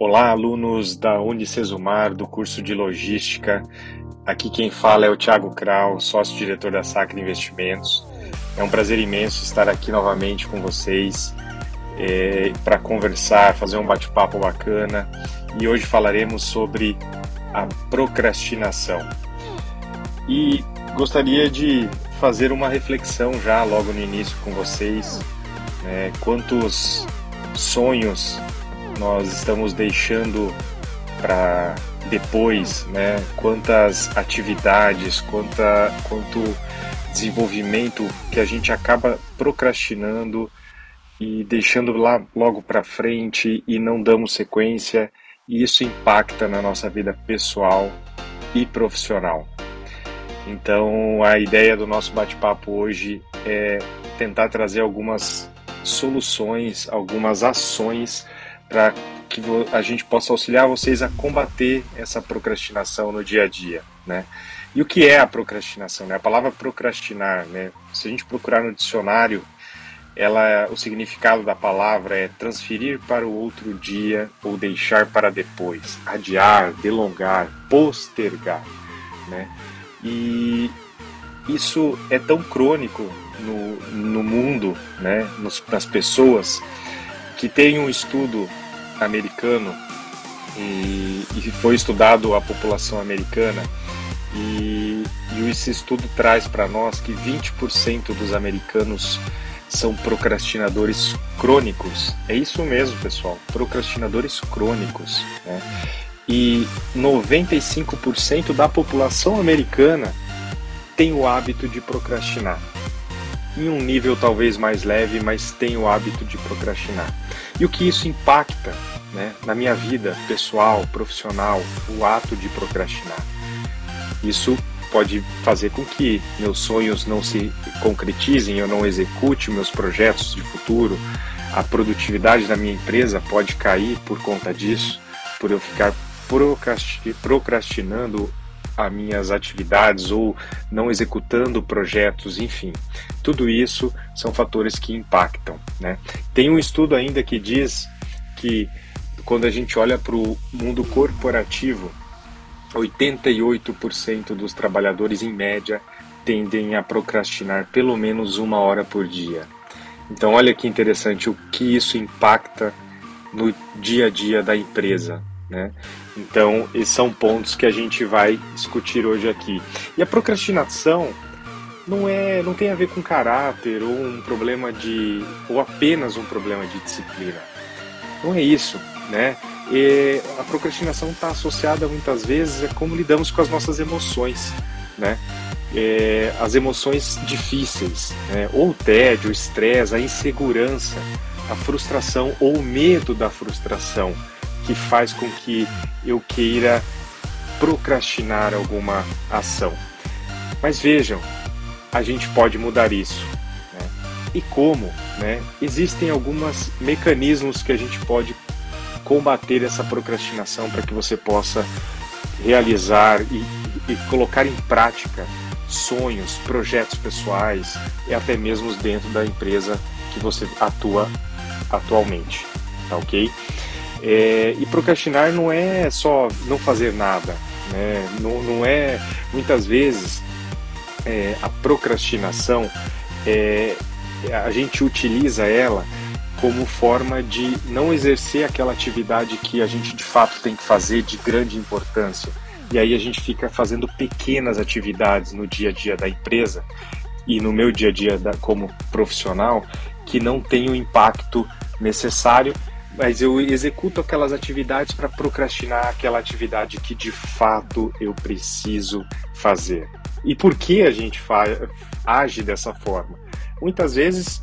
Olá, alunos da Unicesumar, do curso de Logística. Aqui quem fala é o Thiago Krau, sócio-diretor da Sacra Investimentos. É um prazer imenso estar aqui novamente com vocês é, para conversar, fazer um bate-papo bacana. E hoje falaremos sobre a procrastinação. E gostaria de fazer uma reflexão já logo no início com vocês. Né, quantos sonhos nós estamos deixando para depois, né? Quantas atividades, quanta, quanto desenvolvimento que a gente acaba procrastinando e deixando lá logo para frente e não damos sequência, e isso impacta na nossa vida pessoal e profissional. Então, a ideia do nosso bate-papo hoje é tentar trazer algumas soluções, algumas ações para que a gente possa auxiliar vocês a combater essa procrastinação no dia a dia, né? E o que é a procrastinação? Né? A palavra procrastinar, né? Se a gente procurar no dicionário, ela, o significado da palavra é transferir para o outro dia ou deixar para depois, adiar, delongar, postergar, né? E isso é tão crônico no, no mundo, né? Nos, nas pessoas que tem um estudo americano e, e foi estudado a população americana e, e esse estudo traz para nós que 20% dos americanos são procrastinadores crônicos. É isso mesmo, pessoal, procrastinadores crônicos. Né? E 95% da população americana tem o hábito de procrastinar em um nível talvez mais leve, mas tenho o hábito de procrastinar. E o que isso impacta né, na minha vida pessoal, profissional, o ato de procrastinar? Isso pode fazer com que meus sonhos não se concretizem, eu não execute meus projetos de futuro, a produtividade da minha empresa pode cair por conta disso, por eu ficar procrastinando as minhas atividades ou não executando projetos, enfim. Tudo isso são fatores que impactam. Né? Tem um estudo ainda que diz que quando a gente olha para o mundo corporativo, 88% dos trabalhadores, em média, tendem a procrastinar pelo menos uma hora por dia. Então, olha que interessante o que isso impacta no dia a dia da empresa. Né? Então, esses são pontos que a gente vai discutir hoje aqui. E a procrastinação não é, não tem a ver com caráter ou um problema de ou apenas um problema de disciplina. Não é isso, né? E a procrastinação está associada muitas vezes a como lidamos com as nossas emoções, né? É, as emoções difíceis, né? ou o tédio, o estresse, a insegurança, a frustração ou o medo da frustração que faz com que eu queira procrastinar alguma ação. Mas vejam, a gente pode mudar isso. Né? E como? Né? Existem alguns mecanismos que a gente pode combater essa procrastinação para que você possa realizar e, e, colocar em prática sonhos, projetos pessoais e até mesmo dentro da empresa que você atua atualmente, tá ok? É, e procrastinar não é só não fazer nada, né? não, não é muitas vezes é, a procrastinação é, a gente utiliza ela como forma de não exercer aquela atividade que a gente de fato tem que fazer de grande importância. E aí a gente fica fazendo pequenas atividades no dia a dia da empresa e no meu dia a dia da, como profissional que não tem o impacto necessário mas eu executo aquelas atividades para procrastinar aquela atividade que de fato eu preciso fazer. E por que a gente age dessa forma? Muitas vezes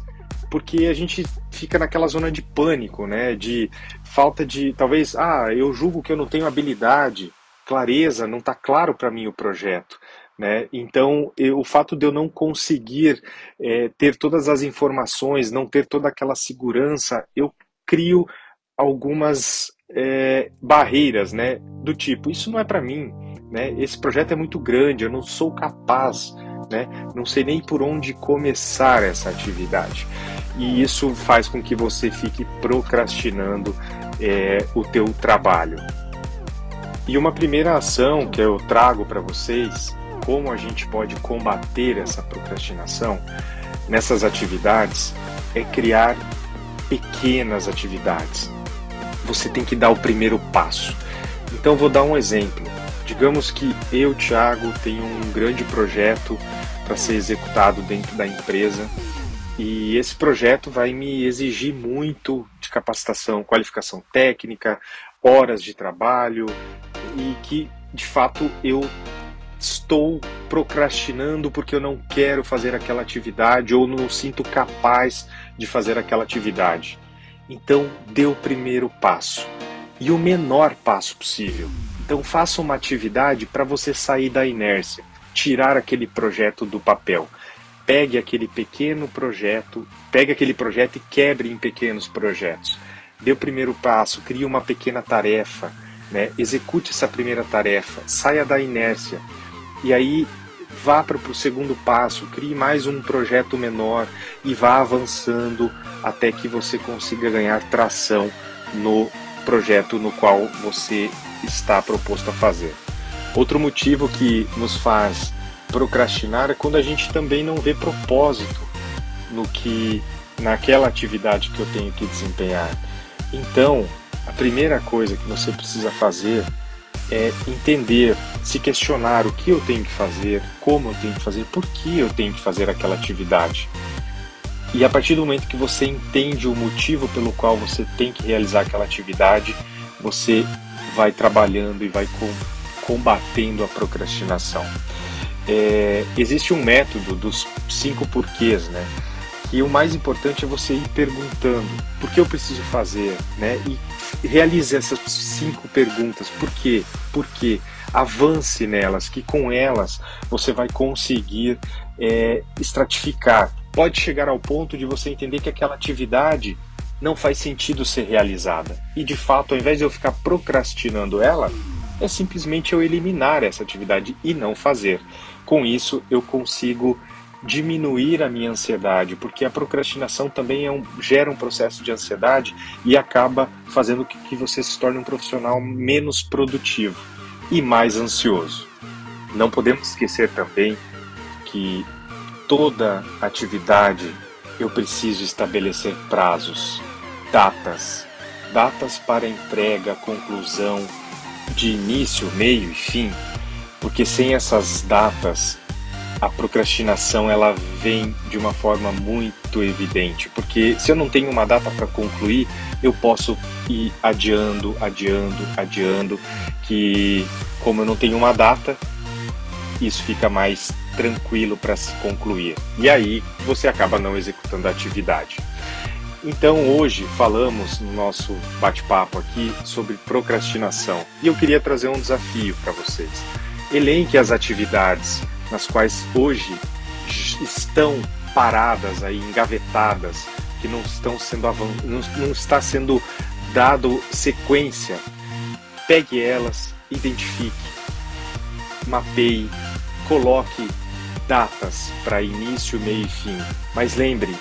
porque a gente fica naquela zona de pânico, né? De falta de, talvez, ah, eu julgo que eu não tenho habilidade, clareza, não está claro para mim o projeto. Né? Então, eu, o fato de eu não conseguir é, ter todas as informações, não ter toda aquela segurança, eu crio algumas é, barreiras, né? Do tipo, isso não é para mim, né? Esse projeto é muito grande, eu não sou capaz, né? Não sei nem por onde começar essa atividade. E isso faz com que você fique procrastinando é, o teu trabalho. E uma primeira ação que eu trago para vocês, como a gente pode combater essa procrastinação nessas atividades, é criar pequenas atividades. Você tem que dar o primeiro passo. Então vou dar um exemplo. Digamos que eu, Thiago, tenho um grande projeto para ser executado dentro da empresa e esse projeto vai me exigir muito de capacitação, qualificação técnica, horas de trabalho e que de fato eu estou procrastinando porque eu não quero fazer aquela atividade ou não sinto capaz de fazer aquela atividade. Então, dê o primeiro passo e o menor passo possível. Então, faça uma atividade para você sair da inércia, tirar aquele projeto do papel pegue aquele pequeno projeto, pegue aquele projeto e quebre em pequenos projetos. Dê o primeiro passo, crie uma pequena tarefa, né? execute essa primeira tarefa, saia da inércia e aí vá para o segundo passo, crie mais um projeto menor e vá avançando até que você consiga ganhar tração no projeto no qual você está proposto a fazer. Outro motivo que nos faz procrastinar é quando a gente também não vê propósito no que naquela atividade que eu tenho que desempenhar. Então, a primeira coisa que você precisa fazer é entender, se questionar o que eu tenho que fazer, como eu tenho que fazer, por que eu tenho que fazer aquela atividade. E a partir do momento que você entende o motivo pelo qual você tem que realizar aquela atividade, você vai trabalhando e vai combatendo a procrastinação é, existe um método dos cinco porquês, né? E o mais importante é você ir perguntando por que eu preciso fazer, né? E realize essas cinco perguntas. Por quê? Por quê? Avance nelas, que com elas você vai conseguir é, estratificar. Pode chegar ao ponto de você entender que aquela atividade não faz sentido ser realizada. E de fato, ao invés de eu ficar procrastinando ela, é simplesmente eu eliminar essa atividade e não fazer. Com isso, eu consigo diminuir a minha ansiedade, porque a procrastinação também é um, gera um processo de ansiedade e acaba fazendo que, que você se torne um profissional menos produtivo e mais ansioso. Não podemos esquecer também que toda atividade eu preciso estabelecer prazos, datas, datas para entrega, conclusão, de início, meio e fim, porque sem essas datas a procrastinação ela vem de uma forma muito evidente, porque se eu não tenho uma data para concluir, eu posso ir adiando, adiando, adiando, que como eu não tenho uma data, isso fica mais tranquilo para se concluir. E aí você acaba não executando a atividade. Então hoje falamos no nosso bate-papo aqui sobre procrastinação e eu queria trazer um desafio para vocês. Elenque as atividades nas quais hoje estão paradas aí, engavetadas, que não estão sendo não, não está sendo dado sequência. Pegue elas, identifique, mapeie, coloque datas para início, meio e fim. Mas lembre,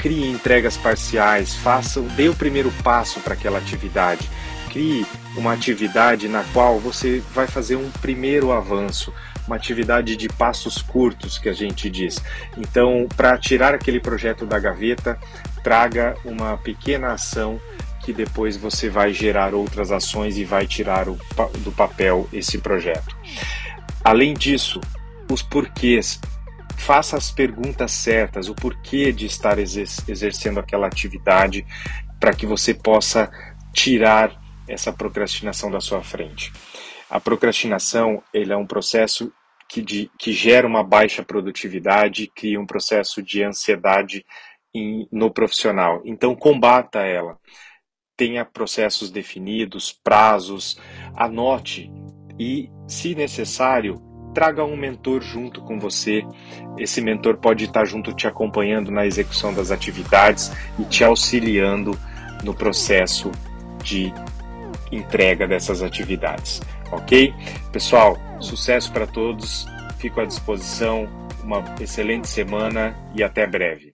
crie entregas parciais, faça, dê o primeiro passo para aquela atividade. Crie uma atividade na qual você vai fazer um primeiro avanço, uma atividade de passos curtos que a gente diz. Então, para tirar aquele projeto da gaveta, traga uma pequena ação que depois você vai gerar outras ações e vai tirar o, do papel esse projeto. Além disso, os porquês faça as perguntas certas, o porquê de estar exercendo aquela atividade, para que você possa tirar essa procrastinação da sua frente. A procrastinação ele é um processo que, de, que gera uma baixa produtividade, cria um processo de ansiedade em, no profissional. Então, combata ela. Tenha processos definidos, prazos, anote e, se necessário, traga um mentor junto com você. Esse mentor pode estar junto te acompanhando na execução das atividades e te auxiliando no processo de entrega dessas atividades, ok? Pessoal, sucesso para todos, fico à disposição, uma excelente semana e até breve.